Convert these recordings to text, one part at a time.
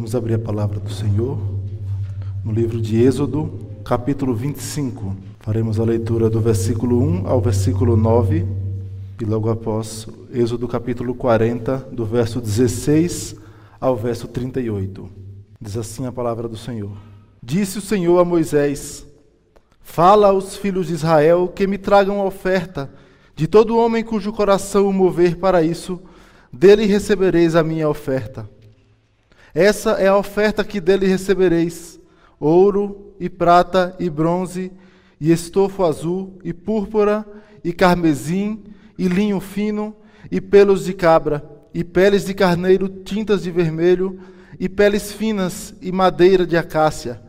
Vamos abrir a palavra do Senhor no livro de Êxodo, capítulo 25. Faremos a leitura do versículo 1 ao versículo 9 e logo após Êxodo, capítulo 40, do verso 16 ao verso 38. Diz assim a palavra do Senhor: Disse o Senhor a Moisés: Fala aos filhos de Israel que me tragam oferta de todo homem cujo coração o mover para isso, dele recebereis a minha oferta. Essa é a oferta que dele recebereis: ouro e prata e bronze, e estofo azul e púrpura e carmesim e linho fino e pelos de cabra e peles de carneiro tintas de vermelho e peles finas e madeira de acácia,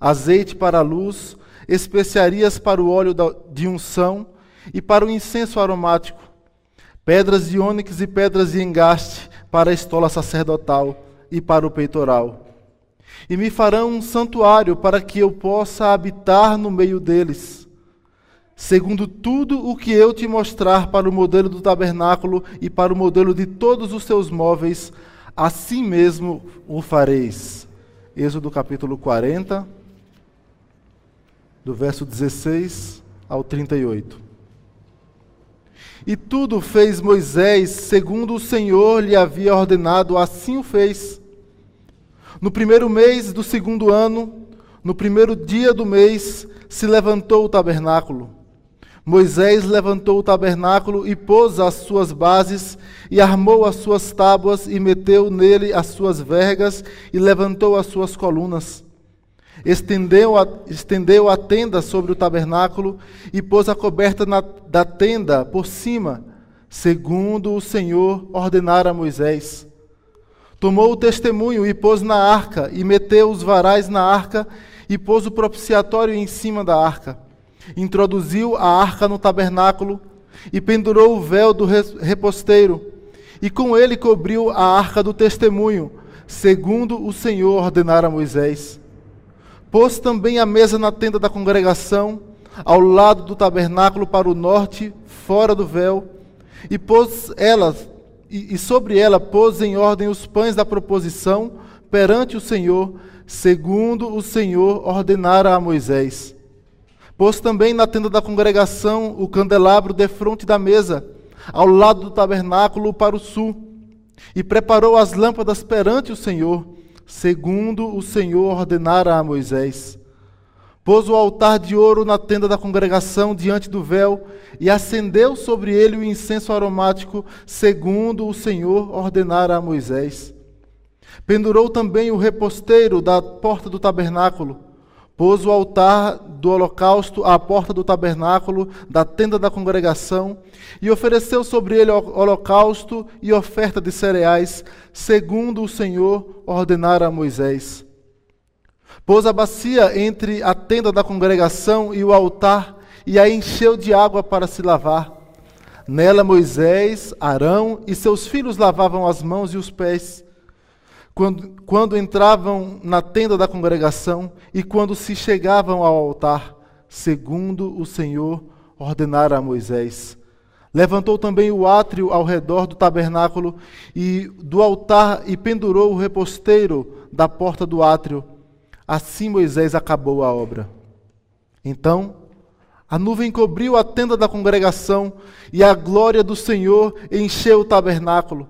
azeite para a luz, especiarias para o óleo de unção e para o incenso aromático, pedras de ônix e pedras de engaste para a estola sacerdotal e para o peitoral. E me farão um santuário para que eu possa habitar no meio deles, segundo tudo o que eu te mostrar para o modelo do tabernáculo e para o modelo de todos os seus móveis, assim mesmo o fareis. Êxodo capítulo 40, do verso 16 ao 38. E tudo fez Moisés segundo o Senhor lhe havia ordenado, assim o fez. No primeiro mês do segundo ano, no primeiro dia do mês, se levantou o tabernáculo. Moisés levantou o tabernáculo e pôs as suas bases, e armou as suas tábuas, e meteu nele as suas vergas, e levantou as suas colunas. Estendeu a, estendeu a tenda sobre o tabernáculo, e pôs a coberta na, da tenda por cima, segundo o Senhor ordenara a Moisés. Tomou o testemunho e pôs na arca, e meteu os varais na arca, e pôs o propiciatório em cima da arca. Introduziu a arca no tabernáculo, e pendurou o véu do reposteiro, e com ele cobriu a arca do testemunho, segundo o Senhor ordenara a Moisés. Pôs também a mesa na tenda da congregação, ao lado do tabernáculo para o norte, fora do véu, e pôs elas e, e sobre ela pôs em ordem os pães da proposição perante o Senhor, segundo o Senhor ordenara a Moisés. Pôs também na tenda da congregação o candelabro defronte da mesa, ao lado do tabernáculo para o sul, e preparou as lâmpadas perante o Senhor, segundo o Senhor ordenara a Moisés. Pôs o altar de ouro na tenda da congregação diante do véu e acendeu sobre ele o incenso aromático, segundo o Senhor ordenara a Moisés. Pendurou também o reposteiro da porta do tabernáculo. Pôs o altar do holocausto à porta do tabernáculo, da tenda da congregação, e ofereceu sobre ele holocausto e oferta de cereais, segundo o Senhor ordenara a Moisés. Pôs a bacia entre a tenda da congregação e o altar e a encheu de água para se lavar. Nela Moisés, Arão e seus filhos lavavam as mãos e os pés. Quando, quando entravam na tenda da congregação e quando se chegavam ao altar, segundo o Senhor ordenara a Moisés. Levantou também o átrio ao redor do tabernáculo e do altar e pendurou o reposteiro da porta do átrio Assim Moisés acabou a obra. Então, a nuvem cobriu a tenda da congregação e a glória do Senhor encheu o tabernáculo.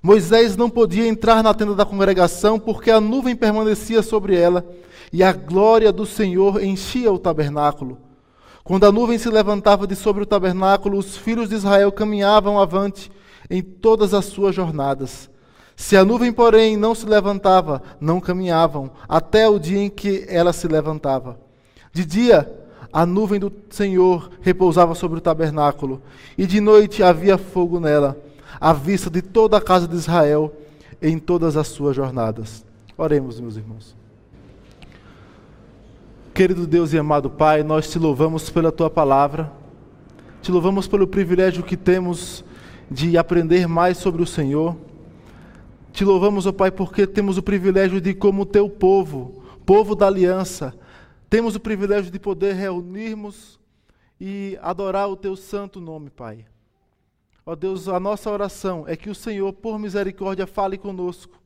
Moisés não podia entrar na tenda da congregação porque a nuvem permanecia sobre ela e a glória do Senhor enchia o tabernáculo. Quando a nuvem se levantava de sobre o tabernáculo, os filhos de Israel caminhavam avante em todas as suas jornadas. Se a nuvem, porém, não se levantava, não caminhavam, até o dia em que ela se levantava. De dia, a nuvem do Senhor repousava sobre o tabernáculo, e de noite havia fogo nela, à vista de toda a casa de Israel, em todas as suas jornadas. Oremos, meus irmãos. Querido Deus e amado Pai, nós te louvamos pela tua palavra, te louvamos pelo privilégio que temos de aprender mais sobre o Senhor te louvamos, ó Pai, porque temos o privilégio de, como teu povo, povo da aliança, temos o privilégio de poder reunirmos e adorar o teu santo nome, Pai. Ó Deus, a nossa oração é que o Senhor, por misericórdia, fale conosco.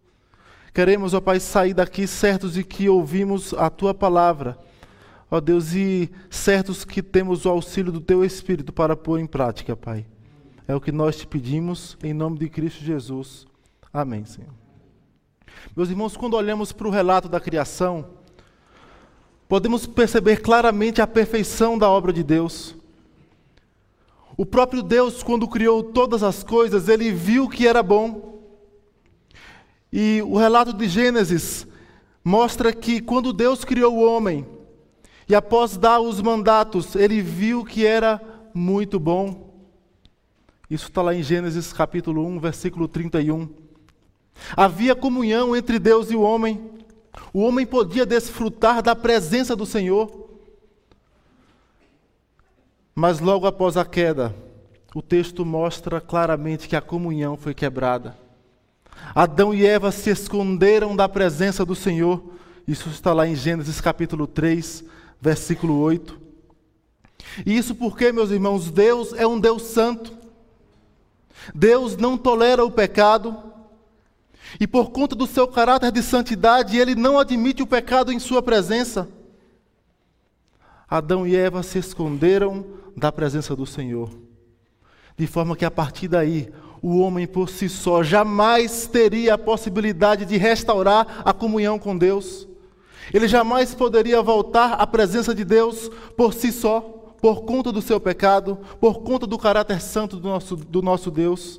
Queremos, ó Pai, sair daqui certos de que ouvimos a tua palavra, ó Deus, e certos que temos o auxílio do teu Espírito para pôr em prática, Pai. É o que nós te pedimos, em nome de Cristo Jesus. Amém, Senhor. Meus irmãos, quando olhamos para o relato da criação, podemos perceber claramente a perfeição da obra de Deus. O próprio Deus, quando criou todas as coisas, ele viu que era bom. E o relato de Gênesis mostra que quando Deus criou o homem, e após dar os mandatos, ele viu que era muito bom. Isso está lá em Gênesis capítulo 1, versículo 31. Havia comunhão entre Deus e o homem. O homem podia desfrutar da presença do Senhor. Mas logo após a queda, o texto mostra claramente que a comunhão foi quebrada. Adão e Eva se esconderam da presença do Senhor. Isso está lá em Gênesis capítulo 3, versículo 8. E isso porque, meus irmãos, Deus é um Deus santo. Deus não tolera o pecado. E por conta do seu caráter de santidade, ele não admite o pecado em sua presença. Adão e Eva se esconderam da presença do Senhor. De forma que a partir daí o homem por si só jamais teria a possibilidade de restaurar a comunhão com Deus. Ele jamais poderia voltar à presença de Deus por si só, por conta do seu pecado, por conta do caráter santo do nosso, do nosso Deus.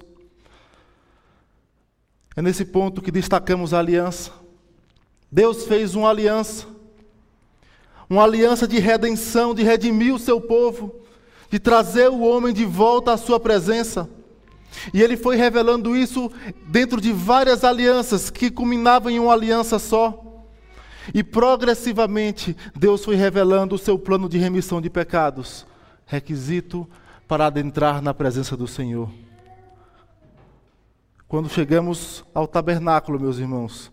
É nesse ponto que destacamos a aliança. Deus fez uma aliança, uma aliança de redenção, de redimir o seu povo, de trazer o homem de volta à sua presença. E ele foi revelando isso dentro de várias alianças que culminavam em uma aliança só. E progressivamente Deus foi revelando o seu plano de remissão de pecados, requisito para adentrar na presença do Senhor. Quando chegamos ao tabernáculo, meus irmãos,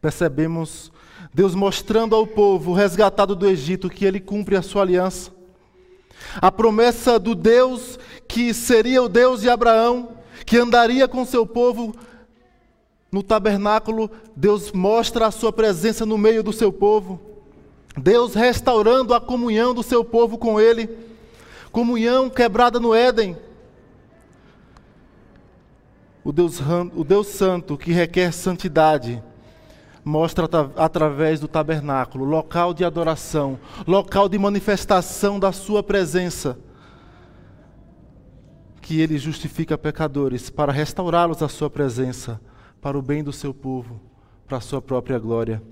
percebemos Deus mostrando ao povo resgatado do Egito que ele cumpre a sua aliança. A promessa do Deus que seria o Deus de Abraão, que andaria com seu povo no tabernáculo, Deus mostra a sua presença no meio do seu povo. Deus restaurando a comunhão do seu povo com ele. Comunhão quebrada no Éden. O Deus, o Deus Santo que requer santidade mostra através do tabernáculo, local de adoração, local de manifestação da sua presença, que ele justifica pecadores para restaurá-los à sua presença, para o bem do seu povo, para a sua própria glória.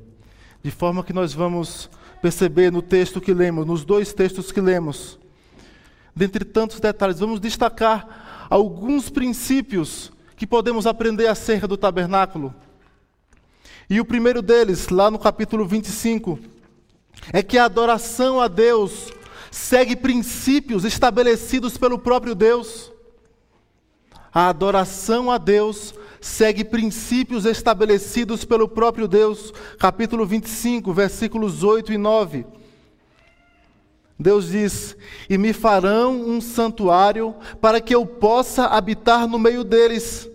De forma que nós vamos perceber no texto que lemos, nos dois textos que lemos, dentre tantos detalhes, vamos destacar alguns princípios que podemos aprender acerca do tabernáculo. E o primeiro deles, lá no capítulo 25, é que a adoração a Deus segue princípios estabelecidos pelo próprio Deus. A adoração a Deus segue princípios estabelecidos pelo próprio Deus. Capítulo 25, versículos 8 e 9. Deus diz: E me farão um santuário para que eu possa habitar no meio deles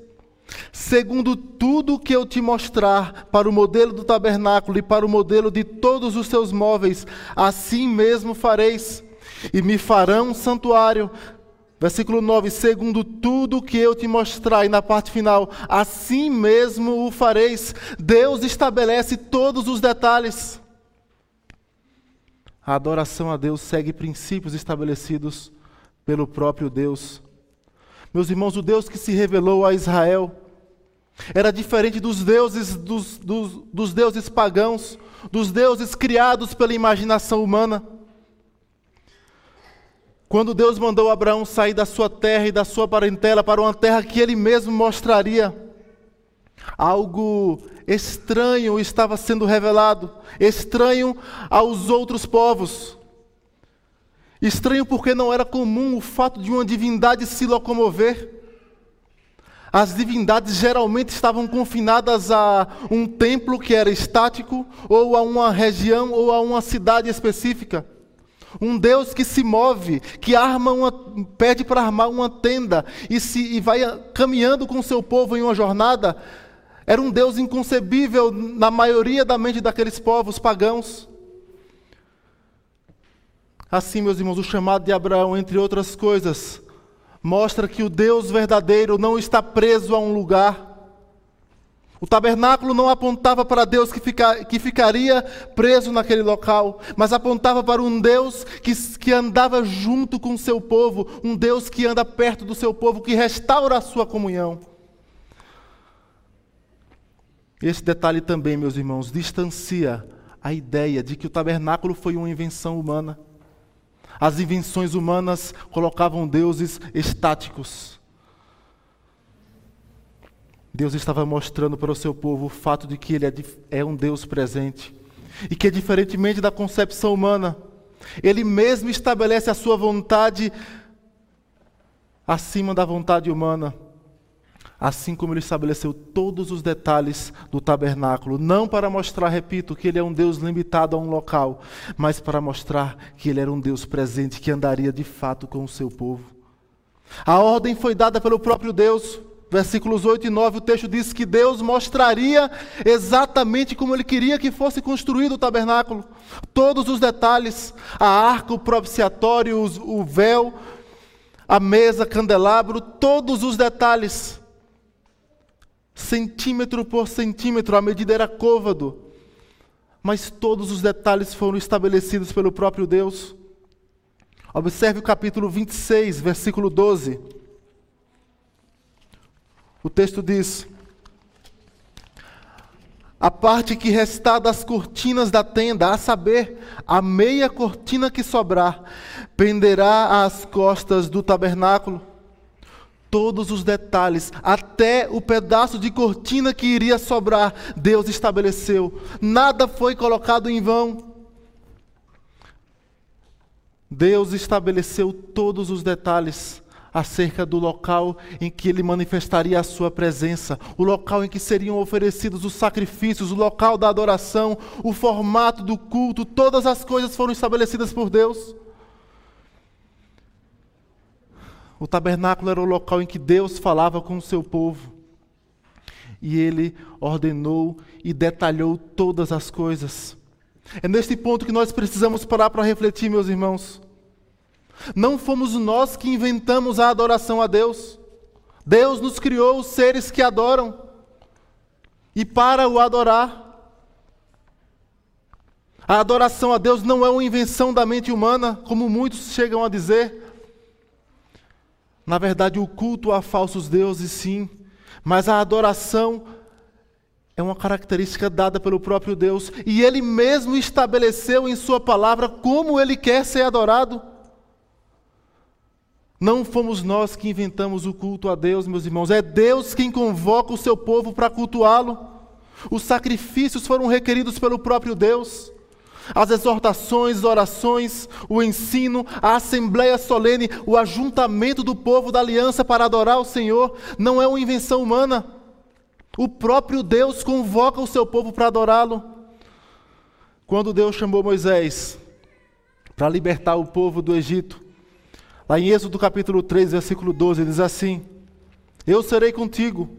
segundo tudo que eu te mostrar, para o modelo do tabernáculo e para o modelo de todos os seus móveis, assim mesmo fareis. E me farão um santuário. Versículo 9: segundo tudo que eu te mostrar, e na parte final, assim mesmo o fareis. Deus estabelece todos os detalhes. A adoração a Deus segue princípios estabelecidos pelo próprio Deus. Meus irmãos, o Deus que se revelou a Israel era diferente dos deuses, dos, dos, dos deuses pagãos, dos deuses criados pela imaginação humana. Quando Deus mandou Abraão sair da sua terra e da sua parentela para uma terra que ele mesmo mostraria, algo estranho estava sendo revelado, estranho aos outros povos. Estranho porque não era comum o fato de uma divindade se locomover. As divindades geralmente estavam confinadas a um templo que era estático, ou a uma região, ou a uma cidade específica. Um Deus que se move, que arma uma, pede para armar uma tenda e, se, e vai caminhando com seu povo em uma jornada, Era um Deus inconcebível na maioria da mente daqueles povos pagãos. Assim, meus irmãos, o chamado de Abraão, entre outras coisas, mostra que o Deus verdadeiro não está preso a um lugar. O tabernáculo não apontava para Deus que, fica, que ficaria preso naquele local, mas apontava para um Deus que, que andava junto com o seu povo, um Deus que anda perto do seu povo, que restaura a sua comunhão. Esse detalhe também, meus irmãos, distancia a ideia de que o tabernáculo foi uma invenção humana. As invenções humanas colocavam deuses estáticos. Deus estava mostrando para o seu povo o fato de que Ele é, é um Deus presente. E que, diferentemente da concepção humana, Ele mesmo estabelece a sua vontade acima da vontade humana assim como ele estabeleceu todos os detalhes do tabernáculo, não para mostrar, repito, que ele é um Deus limitado a um local, mas para mostrar que ele era um Deus presente que andaria de fato com o seu povo. A ordem foi dada pelo próprio Deus. Versículos 8 e 9, o texto diz que Deus mostraria exatamente como ele queria que fosse construído o tabernáculo. Todos os detalhes, a arca, o propiciatório, o véu, a mesa, candelabro, todos os detalhes centímetro por centímetro, a medida era côvado, mas todos os detalhes foram estabelecidos pelo próprio Deus. Observe o capítulo 26, versículo 12. O texto diz: A parte que restar das cortinas da tenda, a saber, a meia cortina que sobrar, penderá às costas do tabernáculo todos os detalhes, até o pedaço de cortina que iria sobrar, Deus estabeleceu. Nada foi colocado em vão. Deus estabeleceu todos os detalhes acerca do local em que ele manifestaria a sua presença, o local em que seriam oferecidos os sacrifícios, o local da adoração, o formato do culto, todas as coisas foram estabelecidas por Deus. O tabernáculo era o local em que Deus falava com o seu povo. E ele ordenou e detalhou todas as coisas. É neste ponto que nós precisamos parar para refletir, meus irmãos. Não fomos nós que inventamos a adoração a Deus. Deus nos criou os seres que adoram. E para o adorar. A adoração a Deus não é uma invenção da mente humana, como muitos chegam a dizer. Na verdade, o culto a falsos deuses, sim, mas a adoração é uma característica dada pelo próprio Deus, e Ele mesmo estabeleceu em Sua palavra como Ele quer ser adorado. Não fomos nós que inventamos o culto a Deus, meus irmãos, é Deus quem convoca o seu povo para cultuá-lo. Os sacrifícios foram requeridos pelo próprio Deus as exortações, orações, o ensino, a assembleia solene, o ajuntamento do povo da aliança para adorar o Senhor, não é uma invenção humana. O próprio Deus convoca o seu povo para adorá-lo. Quando Deus chamou Moisés para libertar o povo do Egito, lá em Êxodo capítulo 3, versículo 12, diz assim: Eu serei contigo,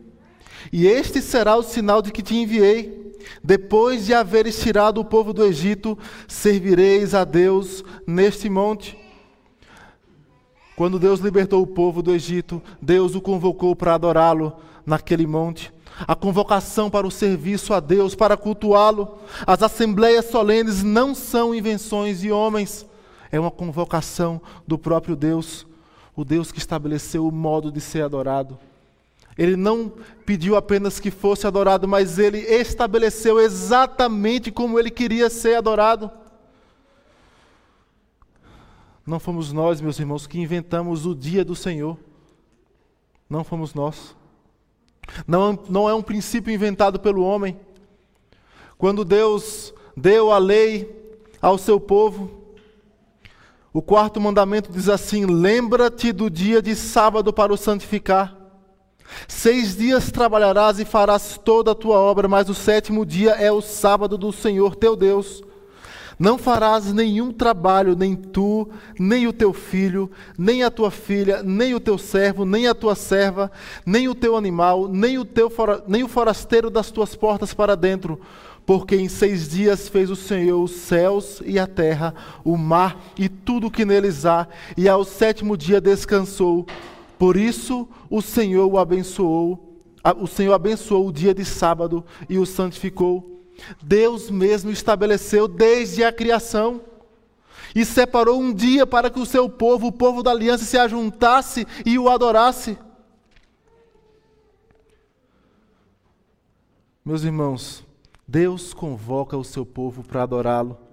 e este será o sinal de que te enviei depois de haveres tirado o povo do Egito, servireis a Deus neste monte. Quando Deus libertou o povo do Egito, Deus o convocou para adorá-lo naquele monte. A convocação para o serviço a Deus, para cultuá-lo. As assembleias solenes não são invenções de homens, é uma convocação do próprio Deus, o Deus que estabeleceu o modo de ser adorado. Ele não pediu apenas que fosse adorado, mas ele estabeleceu exatamente como ele queria ser adorado. Não fomos nós, meus irmãos, que inventamos o dia do Senhor. Não fomos nós. Não, não é um princípio inventado pelo homem. Quando Deus deu a lei ao seu povo, o quarto mandamento diz assim: Lembra-te do dia de sábado para o santificar. Seis dias trabalharás e farás toda a tua obra, mas o sétimo dia é o sábado do Senhor teu Deus. Não farás nenhum trabalho, nem tu, nem o teu filho, nem a tua filha, nem o teu servo, nem a tua serva, nem o teu animal, nem o, teu nem o forasteiro das tuas portas para dentro, porque em seis dias fez o Senhor os céus e a terra, o mar e tudo o que neles há, e ao sétimo dia descansou. Por isso o Senhor o abençoou, o Senhor abençoou o dia de sábado e o santificou Deus mesmo estabeleceu desde a criação e separou um dia para que o seu povo, o povo da aliança, se ajuntasse e o adorasse. Meus irmãos, Deus convoca o seu povo para adorá-lo.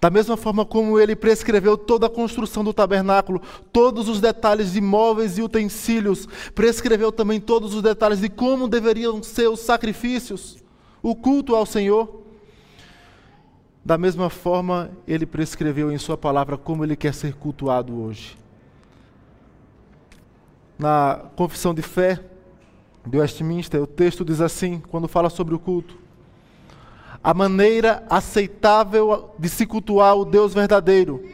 Da mesma forma como ele prescreveu toda a construção do tabernáculo, todos os detalhes de móveis e utensílios, prescreveu também todos os detalhes de como deveriam ser os sacrifícios o culto ao Senhor. Da mesma forma, ele prescreveu em Sua palavra como ele quer ser cultuado hoje. Na confissão de fé de Westminster, o texto diz assim, quando fala sobre o culto: A maneira aceitável de se cultuar o Deus verdadeiro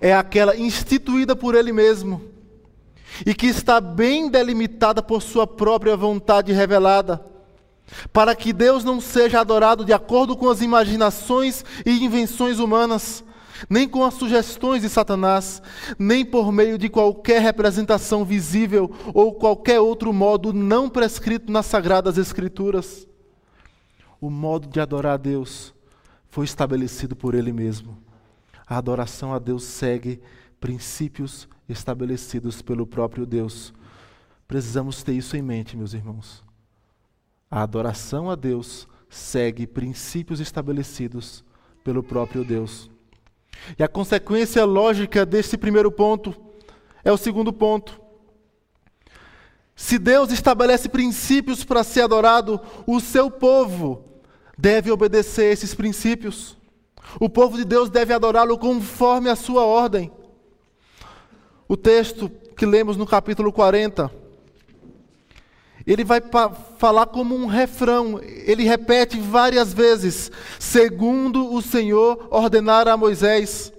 é aquela instituída por Ele mesmo e que está bem delimitada por Sua própria vontade revelada para que Deus não seja adorado de acordo com as imaginações e invenções humanas, nem com as sugestões de Satanás, nem por meio de qualquer representação visível ou qualquer outro modo não prescrito nas sagradas Escrituras. O modo de adorar a Deus foi estabelecido por Ele mesmo. A adoração a Deus segue princípios estabelecidos pelo próprio Deus. Precisamos ter isso em mente, meus irmãos. A adoração a Deus segue princípios estabelecidos pelo próprio Deus. E a consequência lógica desse primeiro ponto é o segundo ponto. Se Deus estabelece princípios para ser adorado, o seu povo deve obedecer esses princípios. O povo de Deus deve adorá-lo conforme a sua ordem. O texto que lemos no capítulo 40 ele vai falar como um refrão, ele repete várias vezes, segundo o Senhor ordenara a Moisés.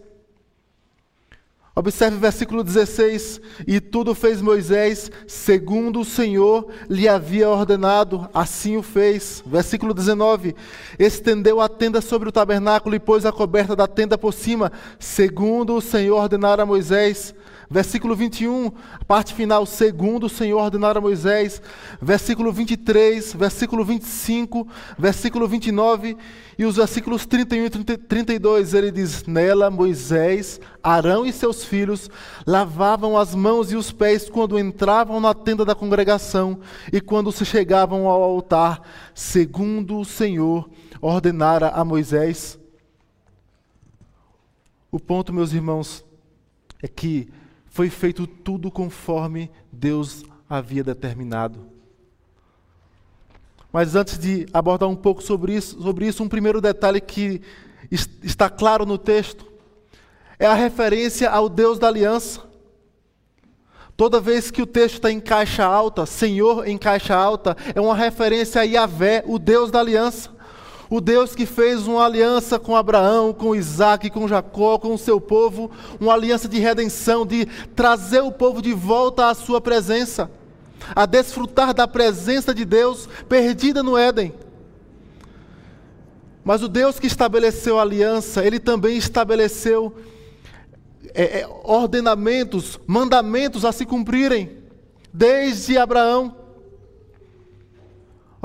Observe o versículo 16: E tudo fez Moisés, segundo o Senhor lhe havia ordenado, assim o fez. Versículo 19: Estendeu a tenda sobre o tabernáculo e pôs a coberta da tenda por cima, segundo o Senhor ordenara a Moisés. Versículo 21, parte final, segundo o Senhor ordenar a Moisés. Versículo 23, versículo 25, versículo 29 e os versículos 31 e 32, ele diz: Nela Moisés, Arão e seus filhos lavavam as mãos e os pés quando entravam na tenda da congregação e quando se chegavam ao altar, segundo o Senhor ordenara a Moisés. O ponto, meus irmãos, é que foi feito tudo conforme Deus havia determinado. Mas antes de abordar um pouco sobre isso, sobre isso um primeiro detalhe que está claro no texto é a referência ao Deus da aliança. Toda vez que o texto está em caixa alta, Senhor em caixa alta, é uma referência a Yahvé, o Deus da aliança. O Deus que fez uma aliança com Abraão, com Isaac, com Jacó, com o seu povo, uma aliança de redenção, de trazer o povo de volta à sua presença, a desfrutar da presença de Deus perdida no Éden. Mas o Deus que estabeleceu a aliança, ele também estabeleceu é, é, ordenamentos, mandamentos a se cumprirem, desde Abraão.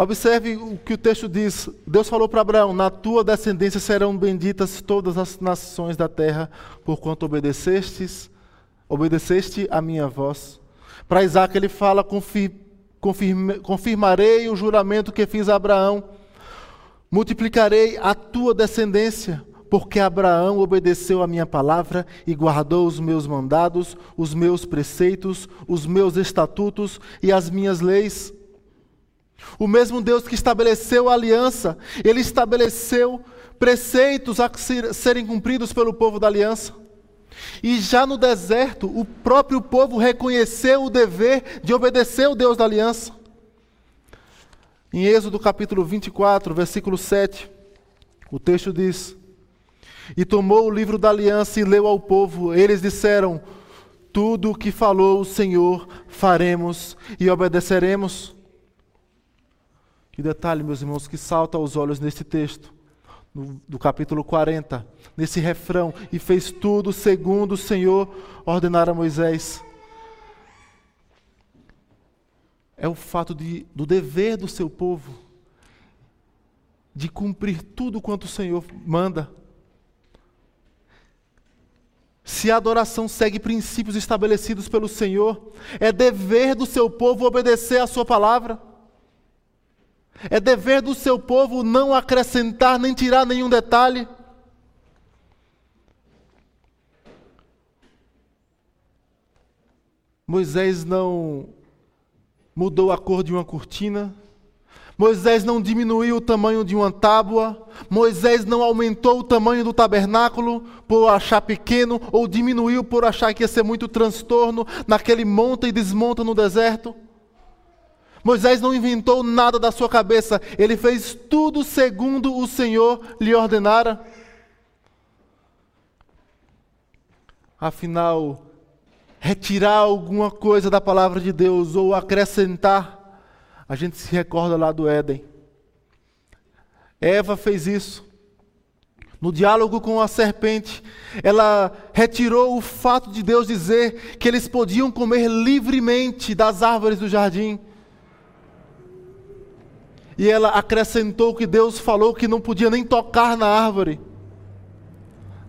Observe o que o texto diz. Deus falou para Abraão: Na tua descendência serão benditas todas as nações da terra, porquanto obedecestes, obedeceste a minha voz. Para Isaac ele fala: confirme, confirmarei o juramento que fiz a Abraão, multiplicarei a tua descendência, porque Abraão obedeceu a minha palavra e guardou os meus mandados, os meus preceitos, os meus estatutos e as minhas leis. O mesmo Deus que estabeleceu a aliança, ele estabeleceu preceitos a serem cumpridos pelo povo da aliança. E já no deserto, o próprio povo reconheceu o dever de obedecer o Deus da aliança. Em Êxodo capítulo 24, versículo 7, o texto diz: E tomou o livro da aliança e leu ao povo. Eles disseram: Tudo o que falou o Senhor faremos e obedeceremos. E detalhe, meus irmãos, que salta aos olhos nesse texto, no, do capítulo 40, nesse refrão: E fez tudo segundo o Senhor ordenara Moisés. É o fato de, do dever do seu povo de cumprir tudo quanto o Senhor manda. Se a adoração segue princípios estabelecidos pelo Senhor, é dever do seu povo obedecer à sua palavra. É dever do seu povo não acrescentar nem tirar nenhum detalhe. Moisés não mudou a cor de uma cortina. Moisés não diminuiu o tamanho de uma tábua. Moisés não aumentou o tamanho do tabernáculo por achar pequeno ou diminuiu por achar que ia ser muito transtorno naquele monta e desmonta no deserto. Moisés não inventou nada da sua cabeça, ele fez tudo segundo o Senhor lhe ordenara. Afinal, retirar alguma coisa da palavra de Deus ou acrescentar, a gente se recorda lá do Éden. Eva fez isso. No diálogo com a serpente, ela retirou o fato de Deus dizer que eles podiam comer livremente das árvores do jardim e ela acrescentou que Deus falou que não podia nem tocar na árvore.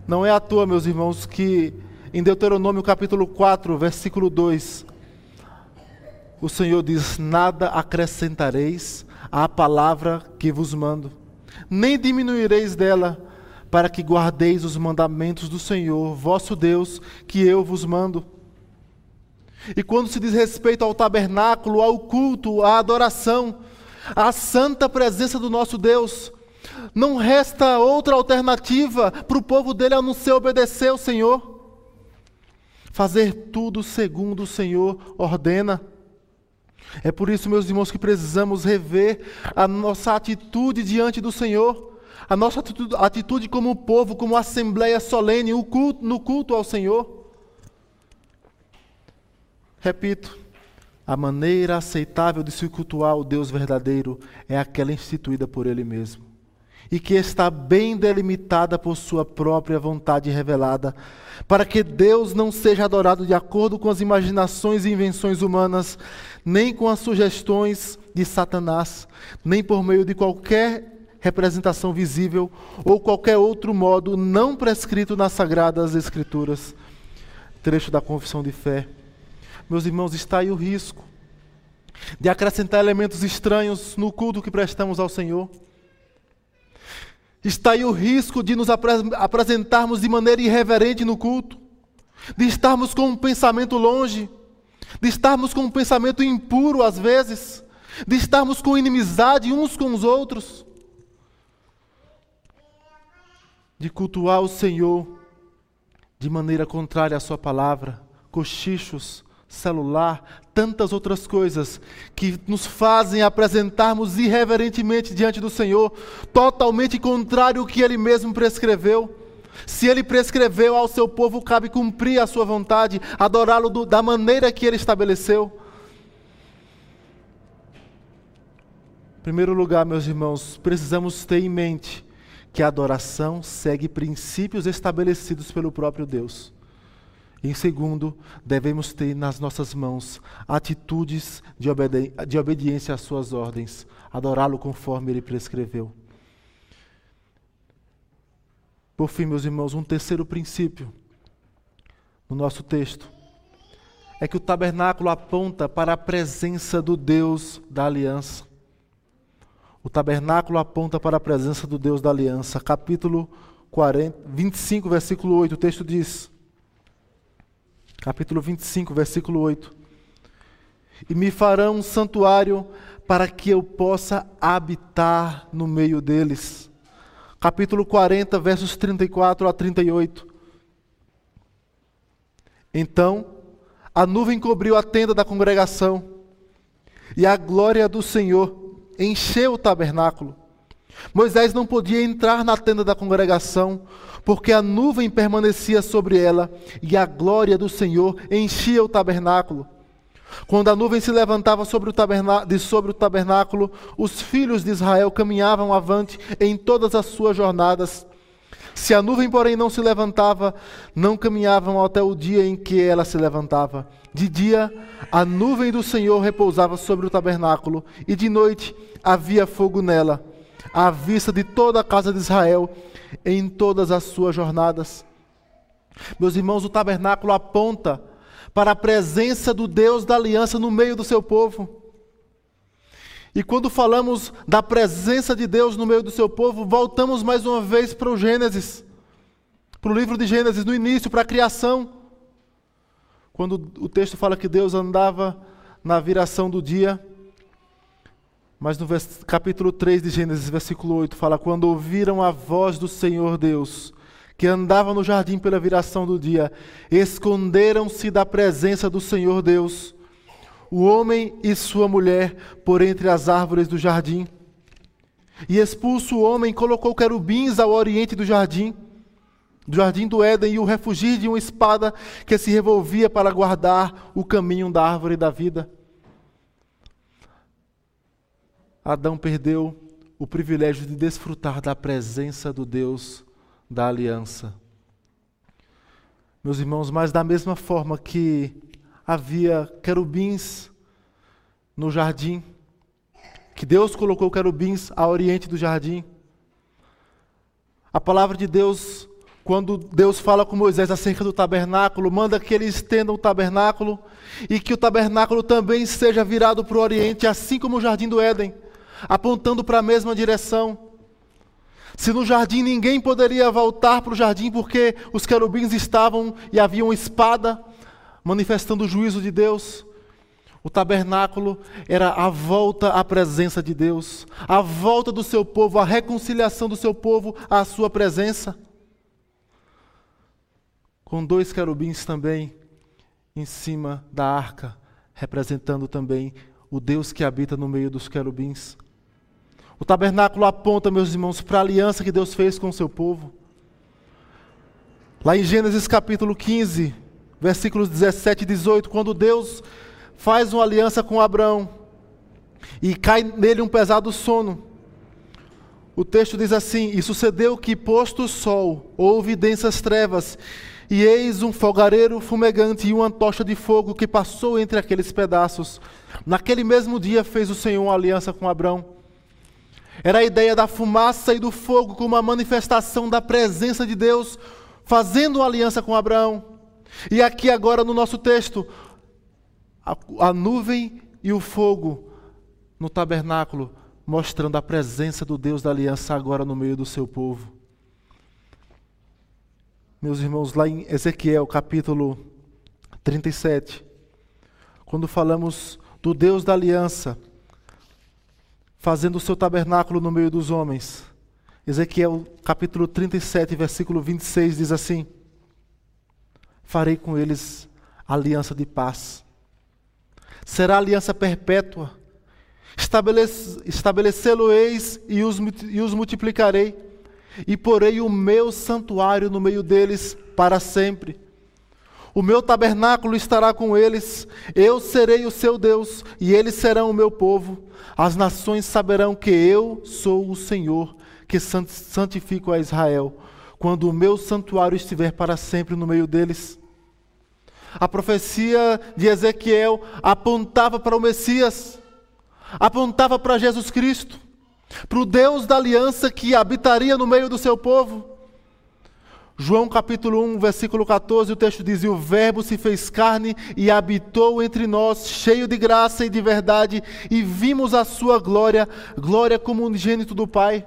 Não é à toa, meus irmãos, que em Deuteronômio capítulo 4, versículo 2, o Senhor diz: Nada acrescentareis à palavra que vos mando, nem diminuireis dela, para que guardeis os mandamentos do Senhor, vosso Deus, que eu vos mando. E quando se diz respeito ao tabernáculo, ao culto, à adoração, a santa presença do nosso Deus. Não resta outra alternativa para o povo dele a não ser obedecer ao Senhor. Fazer tudo segundo o Senhor ordena. É por isso, meus irmãos, que precisamos rever a nossa atitude diante do Senhor, a nossa atitude, atitude como povo, como assembleia solene, culto, no culto ao Senhor. Repito, a maneira aceitável de se cultuar o Deus verdadeiro é aquela instituída por Ele mesmo, e que está bem delimitada por Sua própria vontade revelada, para que Deus não seja adorado de acordo com as imaginações e invenções humanas, nem com as sugestões de Satanás, nem por meio de qualquer representação visível ou qualquer outro modo não prescrito nas Sagradas Escrituras. Trecho da Confissão de Fé. Meus irmãos, está aí o risco de acrescentar elementos estranhos no culto que prestamos ao Senhor. Está aí o risco de nos apresentarmos de maneira irreverente no culto, de estarmos com um pensamento longe, de estarmos com um pensamento impuro às vezes, de estarmos com inimizade uns com os outros, de cultuar o Senhor de maneira contrária à Sua palavra, cochichos, celular, tantas outras coisas que nos fazem apresentarmos irreverentemente diante do Senhor, totalmente contrário ao que Ele mesmo prescreveu. Se Ele prescreveu ao seu povo, cabe cumprir a sua vontade, adorá-lo da maneira que Ele estabeleceu. Em primeiro lugar, meus irmãos, precisamos ter em mente que a adoração segue princípios estabelecidos pelo próprio Deus. Em segundo, devemos ter nas nossas mãos atitudes de, obedi de obediência às suas ordens, adorá-lo conforme ele prescreveu. Por fim, meus irmãos, um terceiro princípio no nosso texto é que o tabernáculo aponta para a presença do Deus da aliança. O tabernáculo aponta para a presença do Deus da aliança. Capítulo 40, 25, versículo 8, o texto diz: capítulo 25, versículo 8. E me farão um santuário para que eu possa habitar no meio deles. Capítulo 40, versos 34 a 38. Então a nuvem cobriu a tenda da congregação, e a glória do Senhor encheu o tabernáculo. Moisés não podia entrar na tenda da congregação, porque a nuvem permanecia sobre ela e a glória do Senhor enchia o tabernáculo. Quando a nuvem se levantava sobre de sobre o tabernáculo, os filhos de Israel caminhavam avante em todas as suas jornadas. Se a nuvem, porém, não se levantava, não caminhavam até o dia em que ela se levantava. De dia, a nuvem do Senhor repousava sobre o tabernáculo, e de noite havia fogo nela, à vista de toda a casa de Israel, em todas as suas jornadas. Meus irmãos, o tabernáculo aponta para a presença do Deus da aliança no meio do seu povo. E quando falamos da presença de Deus no meio do seu povo, voltamos mais uma vez para o Gênesis, para o livro de Gênesis, no início, para a criação. Quando o texto fala que Deus andava na viração do dia, mas no capítulo 3 de Gênesis, versículo 8, fala: Quando ouviram a voz do Senhor Deus, que andava no jardim pela viração do dia, esconderam-se da presença do Senhor Deus, o homem e sua mulher, por entre as árvores do jardim. E expulso o homem, colocou querubins ao oriente do jardim, do jardim do Éden, e o refugiu de uma espada que se revolvia para guardar o caminho da árvore da vida. Adão perdeu o privilégio de desfrutar da presença do Deus da aliança. Meus irmãos, mas da mesma forma que havia querubins no jardim, que Deus colocou querubins a oriente do jardim, a palavra de Deus, quando Deus fala com Moisés acerca do tabernáculo, manda que ele estenda o tabernáculo e que o tabernáculo também seja virado para o oriente, assim como o jardim do Éden, apontando para a mesma direção. Se no jardim ninguém poderia voltar para o jardim porque os querubins estavam e havia uma espada manifestando o juízo de Deus, o tabernáculo era a volta à presença de Deus, a volta do seu povo, a reconciliação do seu povo à sua presença. Com dois querubins também em cima da arca, representando também o Deus que habita no meio dos querubins. O tabernáculo aponta, meus irmãos, para a aliança que Deus fez com o seu povo. Lá em Gênesis capítulo 15, versículos 17 e 18, quando Deus faz uma aliança com Abraão e cai nele um pesado sono. O texto diz assim: E sucedeu que, posto o sol, houve densas trevas, e eis um fogareiro fumegante e uma tocha de fogo que passou entre aqueles pedaços. Naquele mesmo dia fez o Senhor uma aliança com Abraão era a ideia da fumaça e do fogo como uma manifestação da presença de Deus, fazendo aliança com Abraão. E aqui agora no nosso texto, a, a nuvem e o fogo no tabernáculo, mostrando a presença do Deus da aliança agora no meio do seu povo. Meus irmãos, lá em Ezequiel capítulo 37, quando falamos do Deus da aliança, fazendo o seu tabernáculo no meio dos homens. Ezequiel capítulo 37, versículo 26 diz assim: Farei com eles aliança de paz. Será aliança perpétua. Estabelecê-lo-eis e os, e os multiplicarei, e porei o meu santuário no meio deles para sempre. O meu tabernáculo estará com eles, eu serei o seu Deus, e eles serão o meu povo. As nações saberão que eu sou o Senhor, que santifico a Israel, quando o meu santuário estiver para sempre no meio deles. A profecia de Ezequiel apontava para o Messias, apontava para Jesus Cristo, para o Deus da aliança que habitaria no meio do seu povo. João capítulo 1, versículo 14, o texto diz: E o Verbo se fez carne e habitou entre nós, cheio de graça e de verdade, e vimos a sua glória, glória como unigênito do Pai.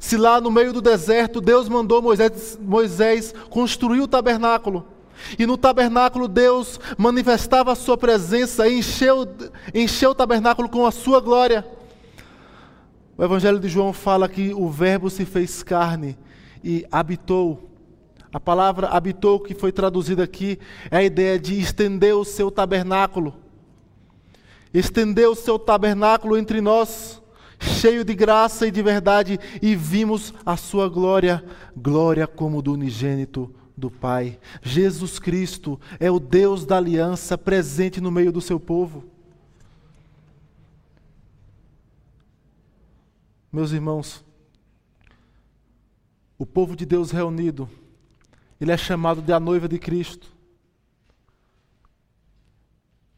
Se lá no meio do deserto Deus mandou Moisés, Moisés construir o tabernáculo, e no tabernáculo Deus manifestava a sua presença, encheu, encheu o tabernáculo com a sua glória. O Evangelho de João fala que o Verbo se fez carne e habitou a palavra habitou, que foi traduzida aqui, é a ideia de estender o seu tabernáculo. Estender o seu tabernáculo entre nós, cheio de graça e de verdade, e vimos a sua glória, glória como do unigênito do Pai. Jesus Cristo é o Deus da aliança presente no meio do seu povo. Meus irmãos, o povo de Deus reunido, ele é chamado de a noiva de Cristo.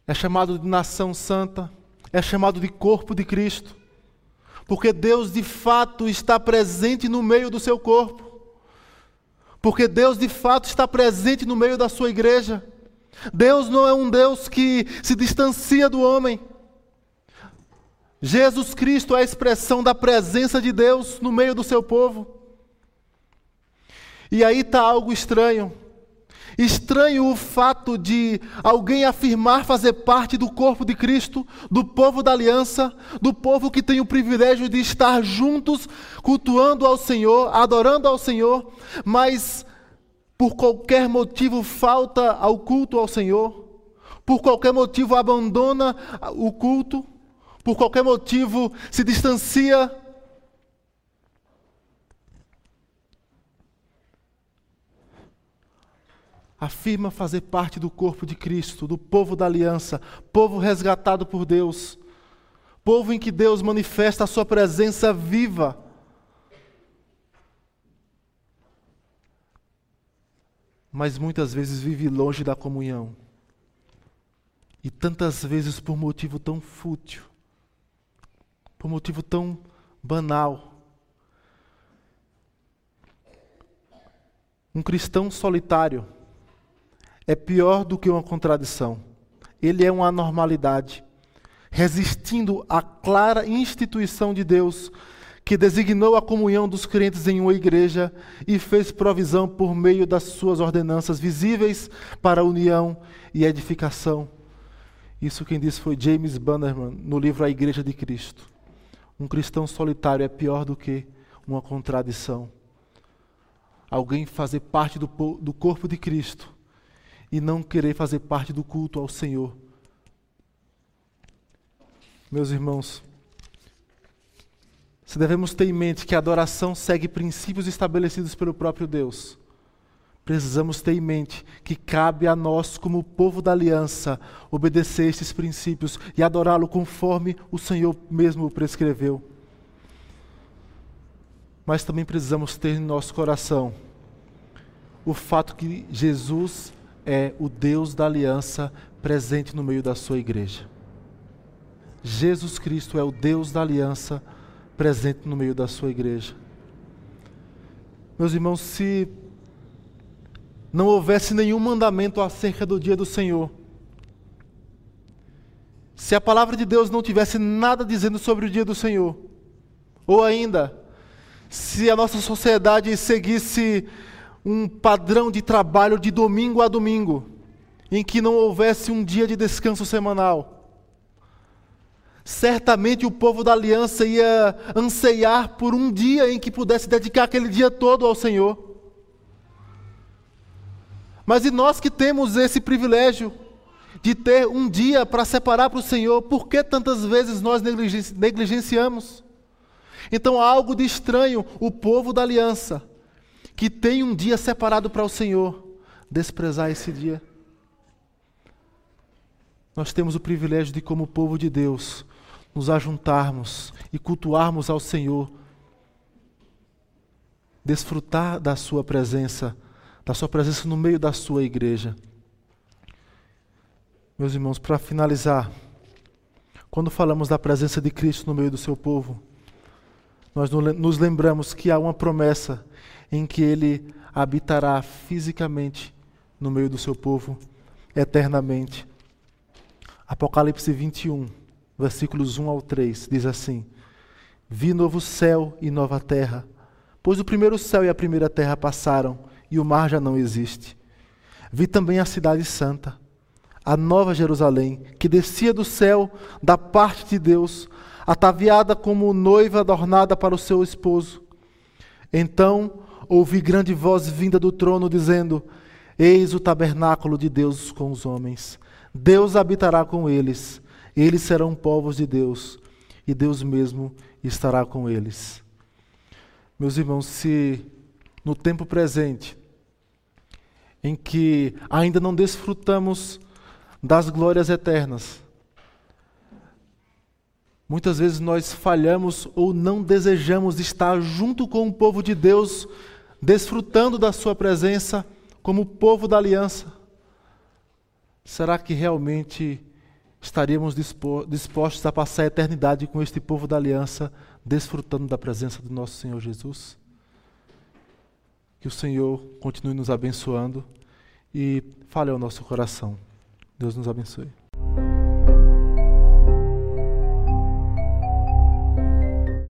É chamado de nação santa, é chamado de corpo de Cristo. Porque Deus de fato está presente no meio do seu corpo. Porque Deus de fato está presente no meio da sua igreja. Deus não é um Deus que se distancia do homem. Jesus Cristo é a expressão da presença de Deus no meio do seu povo. E aí está algo estranho. Estranho o fato de alguém afirmar fazer parte do corpo de Cristo, do povo da aliança, do povo que tem o privilégio de estar juntos, cultuando ao Senhor, adorando ao Senhor, mas por qualquer motivo falta ao culto ao Senhor, por qualquer motivo abandona o culto, por qualquer motivo se distancia afirma fazer parte do corpo de Cristo, do povo da aliança, povo resgatado por Deus, povo em que Deus manifesta a sua presença viva. Mas muitas vezes vive longe da comunhão. E tantas vezes por motivo tão fútil, por motivo tão banal. Um cristão solitário é pior do que uma contradição. Ele é uma anormalidade, resistindo à clara instituição de Deus, que designou a comunhão dos crentes em uma igreja e fez provisão por meio das suas ordenanças visíveis para a união e edificação. Isso quem disse foi James Bannerman no livro A Igreja de Cristo. Um cristão solitário é pior do que uma contradição. Alguém fazer parte do, do corpo de Cristo e não querer fazer parte do culto ao Senhor. Meus irmãos, se devemos ter em mente que a adoração segue princípios estabelecidos pelo próprio Deus, precisamos ter em mente que cabe a nós, como povo da aliança, obedecer estes princípios e adorá-lo conforme o Senhor mesmo o prescreveu. Mas também precisamos ter em nosso coração o fato que Jesus é o Deus da aliança presente no meio da sua igreja. Jesus Cristo é o Deus da aliança presente no meio da sua igreja. Meus irmãos, se não houvesse nenhum mandamento acerca do dia do Senhor, se a palavra de Deus não tivesse nada dizendo sobre o dia do Senhor, ou ainda, se a nossa sociedade seguisse um padrão de trabalho de domingo a domingo, em que não houvesse um dia de descanso semanal. Certamente o povo da aliança ia anseiar por um dia em que pudesse dedicar aquele dia todo ao Senhor. Mas e nós que temos esse privilégio de ter um dia para separar para o Senhor, por que tantas vezes nós negligenciamos? Então há algo de estranho o povo da aliança que tem um dia separado para o Senhor, desprezar esse dia. Nós temos o privilégio de, como povo de Deus, nos ajuntarmos e cultuarmos ao Senhor, desfrutar da Sua presença, da Sua presença no meio da Sua igreja. Meus irmãos, para finalizar, quando falamos da presença de Cristo no meio do seu povo, nós nos lembramos que há uma promessa em que ele habitará fisicamente no meio do seu povo eternamente. Apocalipse 21, versículos 1 ao 3, diz assim: Vi novo céu e nova terra, pois o primeiro céu e a primeira terra passaram e o mar já não existe. Vi também a cidade santa, a nova Jerusalém, que descia do céu da parte de Deus, ataviada como noiva adornada para o seu esposo. Então ouvi grande voz vinda do trono dizendo: Eis o tabernáculo de Deus com os homens. Deus habitará com eles. Eles serão povos de Deus. e Deus mesmo estará com eles. Meus irmãos, se no tempo presente, em que ainda não desfrutamos das glórias eternas, muitas vezes nós falhamos ou não desejamos estar junto com o povo de Deus, desfrutando da Sua presença como povo da aliança. Será que realmente estaríamos dispostos a passar a eternidade com este povo da aliança, desfrutando da presença do nosso Senhor Jesus? Que o Senhor continue nos abençoando e fale ao nosso coração. Deus nos abençoe.